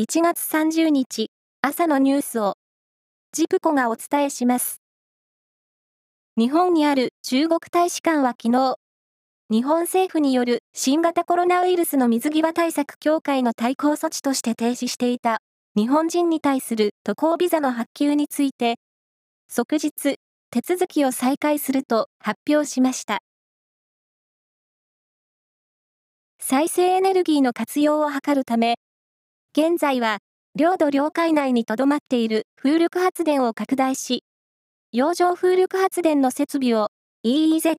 1月30日朝のニュースをジプコがお伝えします。日本にある中国大使館は昨日、日本政府による新型コロナウイルスの水際対策協会の対抗措置として停止していた日本人に対する渡航ビザの発給について、即日手続きを再開すると発表しました。再生エネルギーの活用を図るため、現在は領土領海内にとどまっている風力発電を拡大し、洋上風力発電の設備を EEZ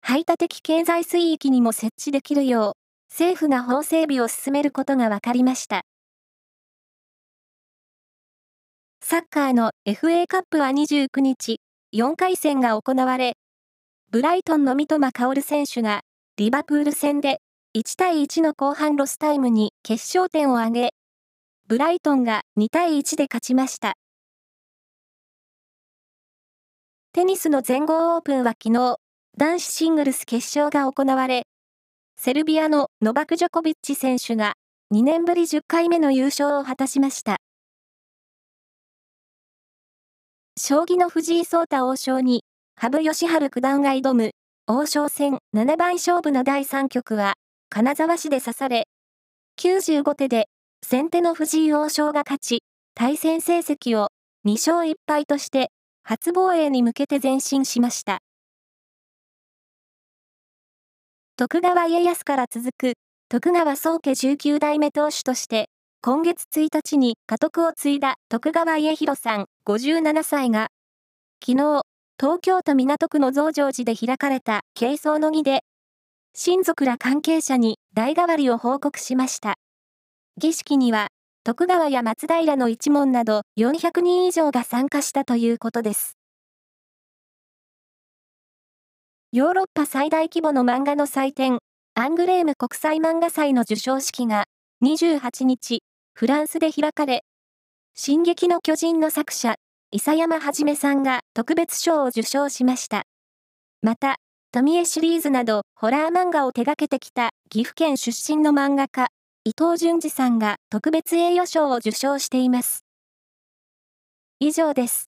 排他的経済水域にも設置できるよう、政府が法整備を進めることが分かりました。サッカーの FA カップは29日、4回戦が行われ、ブライトンの三笘薫選手が、リバプール戦で1対1の後半ロスタイムに決勝点を挙げ、ブライトンが2対1で勝ちました。テニスの全豪オープンは昨日、男子シングルス決勝が行われ、セルビアのノバク・ジョコビッチ選手が2年ぶり10回目の優勝を果たしました。将棋の藤井聡太王将に、羽生善治九段が挑む、王将戦七番勝負の第3局は、金沢市で指され、95手で、先手の藤井王将が勝ち、対戦成績を2勝1敗として、初防衛に向けて前進しました。徳川家康から続く、徳川宗家19代目当主として、今月1日に家督を継いだ徳川家広さん57歳が、昨日、東京都港区の増上寺で開かれた軽装の儀で、親族ら関係者に代替わりを報告しました。儀式には、徳川や松平の一門など400人以上が参加したということです。ヨーロッパ最大規模の漫画の祭典、アングレーム国際漫画祭の授賞式が28日、フランスで開かれ、進撃の巨人の作者、伊佐山はじめさんが特別賞を受賞しました。また、富江シリーズなどホラー漫画を手掛けてきた岐阜県出身の漫画家、伊藤淳二さんが特別栄誉賞を受賞しています。以上です。